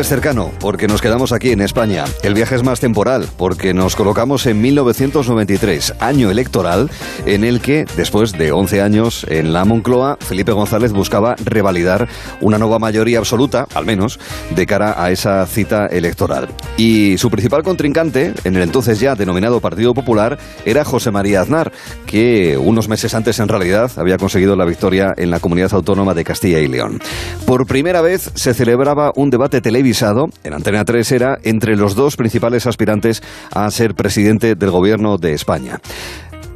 es cercano, porque nos quedamos aquí en España. El viaje es más temporal, porque nos colocamos en 1993, año electoral, en el que, después de 11 años en la Moncloa, Felipe González buscaba revalidar una nueva mayoría absoluta, al menos, de cara a esa cita electoral. Y su principal contrincante, en el entonces ya denominado Partido Popular, era José María Aznar, que unos meses antes en realidad había conseguido la victoria en la comunidad autónoma de Castilla y León. Por primera vez se celebraba un debate en Antena 3 era, entre los dos principales aspirantes a ser presidente del gobierno de España.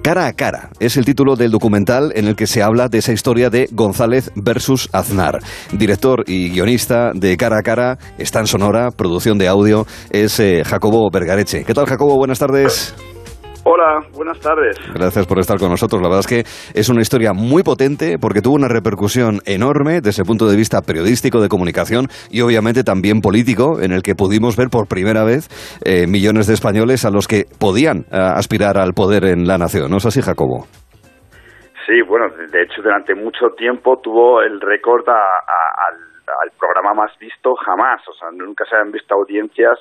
Cara a cara es el título del documental en el que se habla de esa historia de González versus Aznar. Director y guionista de Cara a Cara, está en Sonora, producción de audio, es eh, Jacobo Bergareche. ¿Qué tal, Jacobo? Buenas tardes. Hola, buenas tardes. Gracias por estar con nosotros. La verdad es que es una historia muy potente porque tuvo una repercusión enorme desde el punto de vista periodístico, de comunicación y obviamente también político, en el que pudimos ver por primera vez eh, millones de españoles a los que podían eh, aspirar al poder en la nación. ¿No es así, Jacobo? Sí, bueno, de hecho durante mucho tiempo tuvo el récord al, al programa más visto jamás. O sea, nunca se han visto audiencias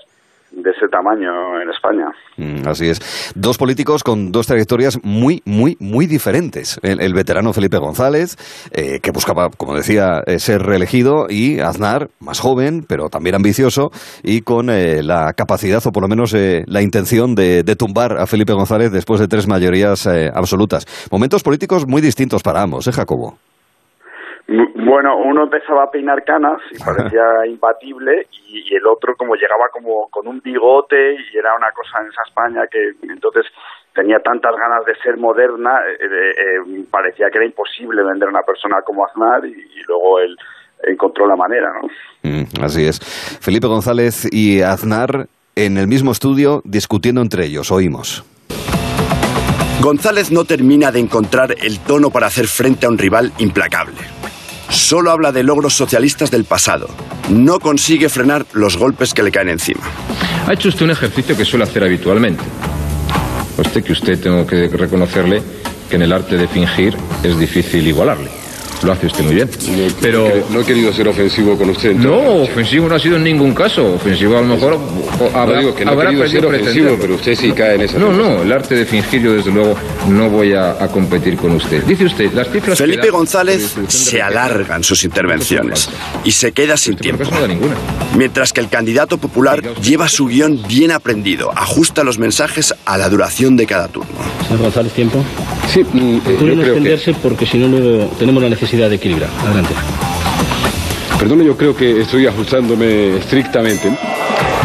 de ese tamaño en España. Mm, así es. Dos políticos con dos trayectorias muy, muy, muy diferentes. El, veterano Felipe González, eh, que buscaba, como decía, eh, ser reelegido, y Aznar, más joven, pero también ambicioso, y con eh, la capacidad, o por lo menos la intención de, de, tumbar a Felipe González después de tres mayorías absolutas. Momentos políticos muy distintos para ambos, ¿eh, Jacobo? Bueno, uno empezaba a peinar canas y parecía imbatible y, el otro como llegaba como con un bigote y era una cosa en esa España que entonces tenía tantas ganas de ser moderna, eh, eh, parecía que era imposible vender a una persona como Aznar y, luego él encontró la manera, ¿no? Mm, así es. Felipe González y Aznar en el mismo estudio discutiendo entre ellos, oímos. González no termina de encontrar el tono para hacer frente a un rival implacable. Solo habla de logros socialistas del pasado. No consigue frenar los golpes que le caen encima. Ha hecho usted un ejercicio que suele hacer habitualmente. Usted que usted tengo que reconocerle que en el arte de fingir es difícil igualarle. Lo hace usted muy bien. pero no he querido ser ofensivo con usted. No, ofensivo no ha sido en ningún caso. Ofensivo a lo mejor habrá, no digo que no he querido ser ofensivo, pero usted sí cae en esa. No, no, el arte de fingir yo desde luego no voy a, competir con usted. Dice usted, las cifras Felipe González se alargan sus intervenciones y se queda sin tiempo. Mientras que el candidato popular lleva su guion bien aprendido, ajusta los mensajes a la duración de cada turno. Señor González, tiempo. Sí, mm, eh, yo extenderse porque si no tenemos la necesidad de equilibrar. Adelante. Perdone, yo creo que estoy ajustándome estrictamente.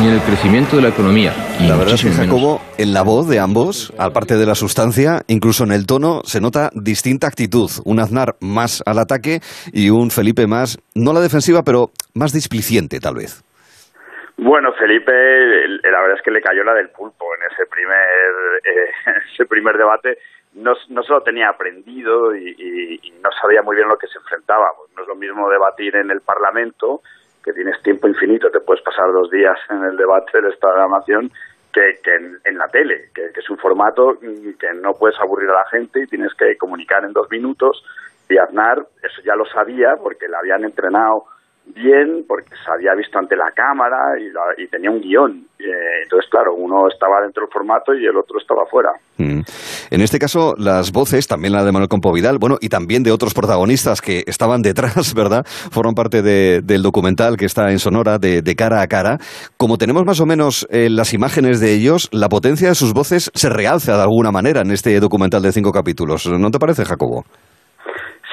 Ni en el crecimiento de la economía. La verdad es que Jacobo, en la voz de ambos, aparte de la sustancia, incluso en el tono, se nota distinta actitud. Un Aznar más al ataque y un Felipe más, no la defensiva, pero más displiciente, tal vez. Bueno, Felipe, la verdad es que le cayó la del pulpo en ese primer, eh, ese primer debate no, no se lo tenía aprendido y, no sabía muy bien lo que se enfrentaba. No es lo mismo debatir en el Parlamento, que tienes tiempo infinito, te puedes pasar dos días en el debate de la Nación, que, que en, la tele, que, es un formato que no puedes aburrir a la gente y tienes que comunicar en dos minutos. Y Aznar, eso ya lo sabía porque le habían entrenado bien porque se había visto ante la cámara y, tenía un guion. Eh, entonces, claro, uno estaba dentro del formato y el otro estaba fuera. Mm. En este caso, las voces, también la de Manuel Compovidal, bueno, y también de otros protagonistas que estaban detrás, ¿verdad? Forman parte del documental que está en Sonora, de, cara a cara. Como tenemos más o menos eh, las imágenes de ellos, la potencia de sus voces se realza de alguna manera en este documental de cinco capítulos. ¿No te parece, Jacobo?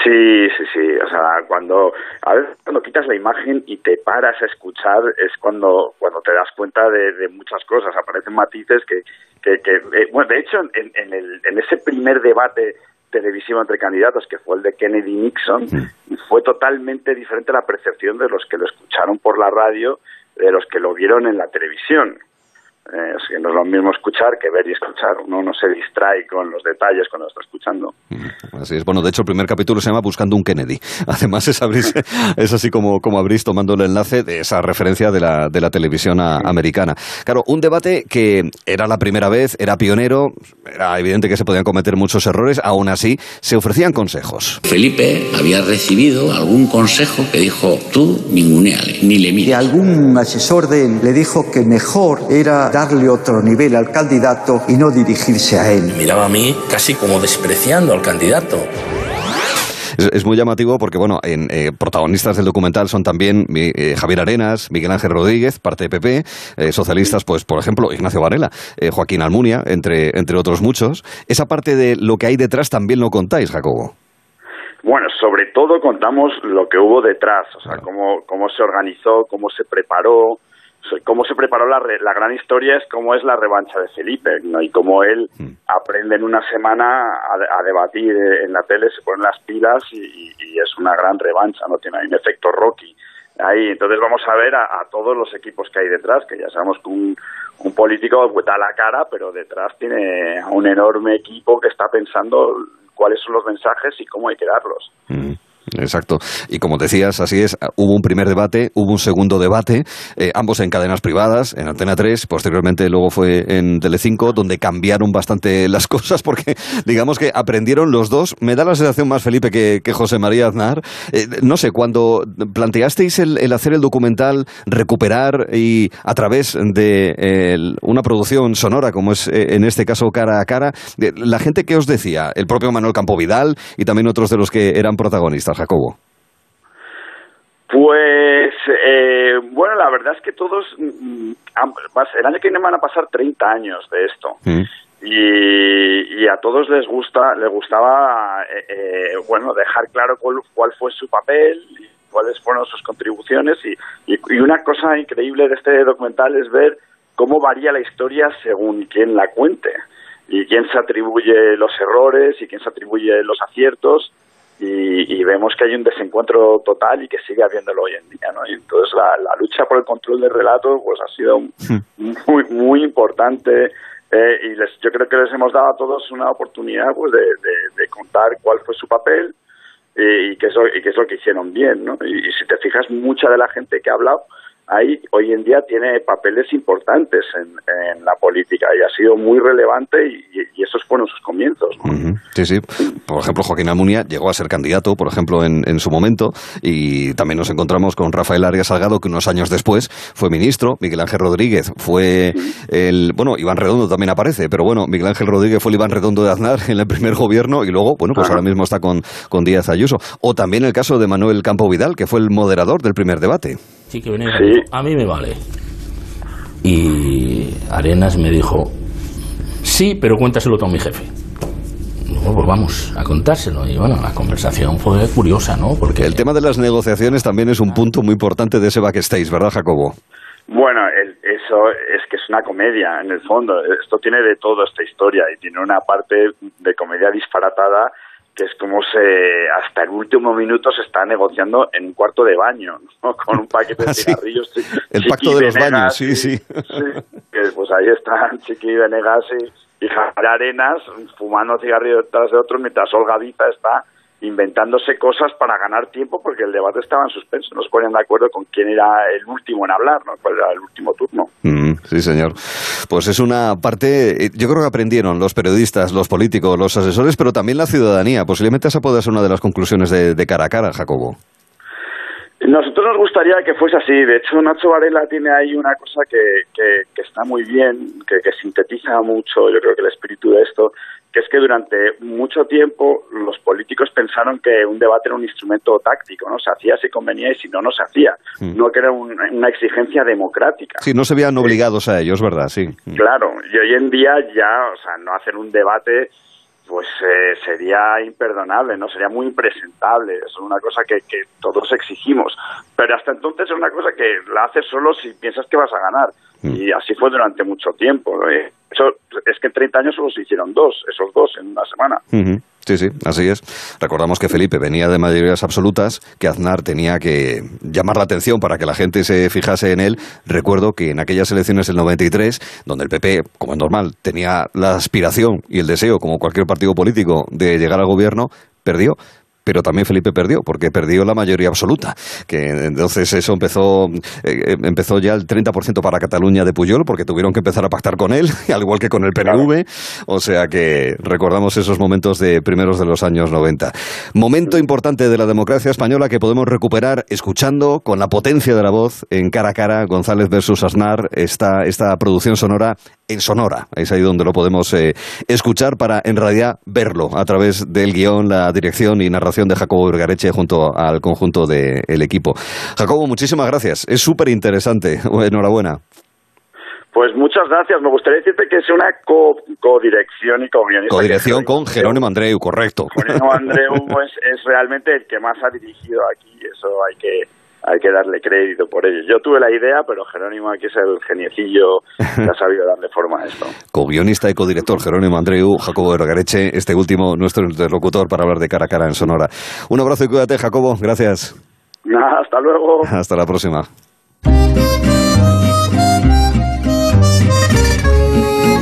Sí, sí, sí. O sea, cuando a veces cuando quitas la imagen y te paras a escuchar es cuando cuando te das cuenta de, muchas cosas. Aparecen matices que que, que eh, bueno, de hecho en, en, el, en ese primer debate televisivo entre candidatos que fue el de Kennedy Nixon fue totalmente diferente la percepción de los que lo escucharon por la radio de los que lo vieron en la televisión Eh, es que no es lo mismo escuchar que ver y escuchar. Uno no se distrae con los detalles cuando está escuchando. Mm, así es. Bueno, de hecho, el primer capítulo se llama Buscando un Kennedy. Además, es, es así como, como abrís tomando el enlace de esa referencia de la, de la televisión americana. Claro, un debate que era la primera vez, era pionero, era evidente que se podían cometer muchos errores, aún así se ofrecían consejos. Felipe había recibido algún consejo que dijo, tú ninguneale, ni le mires. Y algún asesor de él le dijo que mejor era darle otro nivel al candidato y no dirigirse a él. Miraba a mí casi como despreciando al candidato. Es, muy llamativo porque, bueno, en, eh, protagonistas del documental son también eh, Javier Arenas, Miguel Ángel Rodríguez, parte de PP, eh, socialistas, pues, por ejemplo, Ignacio Varela, Joaquín Almunia, entre, entre otros muchos. Esa parte de lo que hay detrás también lo contáis, Jacobo. Bueno, sobre todo contamos lo que hubo detrás, o sea, cómo, cómo se organizó, cómo se preparó, cómo se preparó la, la gran historia es cómo es la revancha de Felipe ¿no? y cómo él hmm. aprende en una semana a, debatir en la tele, se pone las pilas y, es una gran revancha, no tiene un efecto Rocky. Ahí, entonces vamos a ver a, todos los equipos que hay detrás, que ya sabemos que un, un político da la cara, pero detrás tiene un enorme equipo que está pensando cuáles son los mensajes y cómo hay que darlos. Hmm. Exacto. Y como decías, así es, hubo un primer debate, hubo un segundo debate, eh, ambos en cadenas privadas, en Antena 3, posteriormente luego fue en Telecinco, donde cambiaron bastante las cosas porque digamos que aprendieron los dos. Me da la sensación más Felipe que, José María Aznar. Eh, no sé, cuando planteasteis el, hacer el documental, recuperar y a través de una producción sonora, como es eh, en este caso cara a cara, la gente que os decía, el propio Manuel Campo Vidal y también otros de los que eran protagonistas. Jacobo? Pues, eh, bueno, la verdad es que todos, mm, el año que viene van a pasar 30 años de esto. Mm. Y, a todos les gusta, les gustaba, eh, eh, bueno, dejar claro cuál, fue su papel y cuáles fueron sus contribuciones. Y, y, una cosa increíble de este documental es ver cómo varía la historia según quien la cuente y quién se atribuye los errores y quién se atribuye los aciertos y, vemos que hay un desencuentro total y que sigue habiéndolo hoy en día, ¿no? Y entonces la, lucha por el control del relato pues ha sido hmm. muy muy importante eh, y les, yo creo que les hemos dado a todos una oportunidad pues de, contar cuál fue su papel y, qué es lo, y qué es lo que hicieron bien, ¿no? Y, y si te fijas mucha de la gente que ha hablado ahí hoy en día tiene papeles importantes en, la política y ha sido muy relevante y, esos fueron sus comienzos. Sí, sí. Por ejemplo, Joaquín Almunia llegó a ser candidato, por ejemplo, en, en, su momento y también nos encontramos con Rafael Arias Salgado, que unos años después fue ministro. Miguel Ángel Rodríguez fue el... Bueno, Iván Redondo también aparece, pero bueno, Miguel Ángel Rodríguez fue el Iván Redondo de Aznar en el primer gobierno y luego, bueno, pues ahora mismo está con, con Díaz Ayuso. O también el caso de Manuel Campo Vidal, que fue el moderador del primer debate. Sí, que a mí me vale. Y Arenas me dijo, sí, pero cuéntaselo tú a mi jefe. Pues vamos a contárselo. Y bueno, la conversación fue curiosa, ¿no? Porque el tema de las negociaciones también es un punto muy importante de ese backstage, ¿verdad, Jacobo? Bueno, eso es que es una comedia, en el fondo. Esto tiene de todo esta historia y tiene una parte de comedia disparatada que es como se hasta el último minuto se está negociando en un cuarto de baño, con un paquete de cigarrillos. el pacto de los baños, sí, sí. pues ahí están Chiqui Venegas y, y Arenas fumando cigarrillos detrás de otro mientras Olga está inventándose cosas para ganar tiempo porque el debate estaba en suspenso, no se ponían de acuerdo con quién era el último en hablar, ¿no? cuál era el último turno. Mm, sí, señor. Pues es una parte, eh, yo creo que aprendieron los periodistas, los políticos, los asesores, pero también la ciudadanía. Posiblemente esa puede ser una de las conclusiones de, cara a cara, Jacobo. Nosotros nos gustaría que fuese así. De hecho, Nacho Varela tiene ahí una cosa que, que, está muy bien, que, que, sintetiza mucho, yo creo que el espíritu de esto, que es que durante mucho tiempo los políticos pensaron que un debate era un instrumento táctico, ¿no? Se hacía si convenía y si no, no se hacía. Mm. No que era una exigencia democrática. Sí, no se veían obligados a ellos, ¿verdad? Sí. Claro, y hoy en día ya, o sea, no hacer un debate pues eh, sería imperdonable, no sería muy impresentable. Es una cosa que, que, todos exigimos. Pero hasta entonces es una cosa que la haces solo si piensas que vas a ganar. Mm. Y así fue durante mucho tiempo. Eso es que en 30 años solo se hicieron dos, esos dos en una semana. Sí, sí, así es. Recordamos que Felipe venía de mayorías absolutas, que Aznar tenía que llamar la atención para que la gente se fijase en él. Recuerdo que en aquellas elecciones del 93, donde el PP, como es normal, tenía la aspiración y el deseo, como cualquier partido político, de llegar al gobierno, perdió pero también Felipe perdió, porque perdió la mayoría absoluta. Que entonces eso empezó, eh, empezó ya el 30% para Cataluña de Puyol, porque tuvieron que empezar a pactar con él, al igual que con el PNV. O sea que recordamos esos momentos de primeros de los años 90. Momento importante de la democracia española que podemos recuperar escuchando con la potencia de la voz en cara a cara González versus Aznar esta, esta producción sonora en Sonora. Es ahí donde lo podemos eh, escuchar para en realidad verlo a través del guion, la dirección y narración de Jacobo Vergareche junto al conjunto del equipo. Jacobo, muchísimas gracias. Es súper interesante. Enhorabuena. Pues muchas gracias. Me gustaría decirte que es una codirección y co Codirección con Jerónimo Andreu, correcto. Jerónimo Andreu es, es realmente el que más ha dirigido aquí. Eso hay que hay que darle crédito por ello. Yo tuve la idea, pero Jerónimo aquí es el geniecillo que ha sabido darle forma a esto. Co-guionista y codirector Jerónimo Andreu, Jacobo Vergareche, este último nuestro interlocutor para hablar de cara a cara en Sonora. Un abrazo y cuídate, Jacobo. Gracias. hasta luego. Hasta la próxima.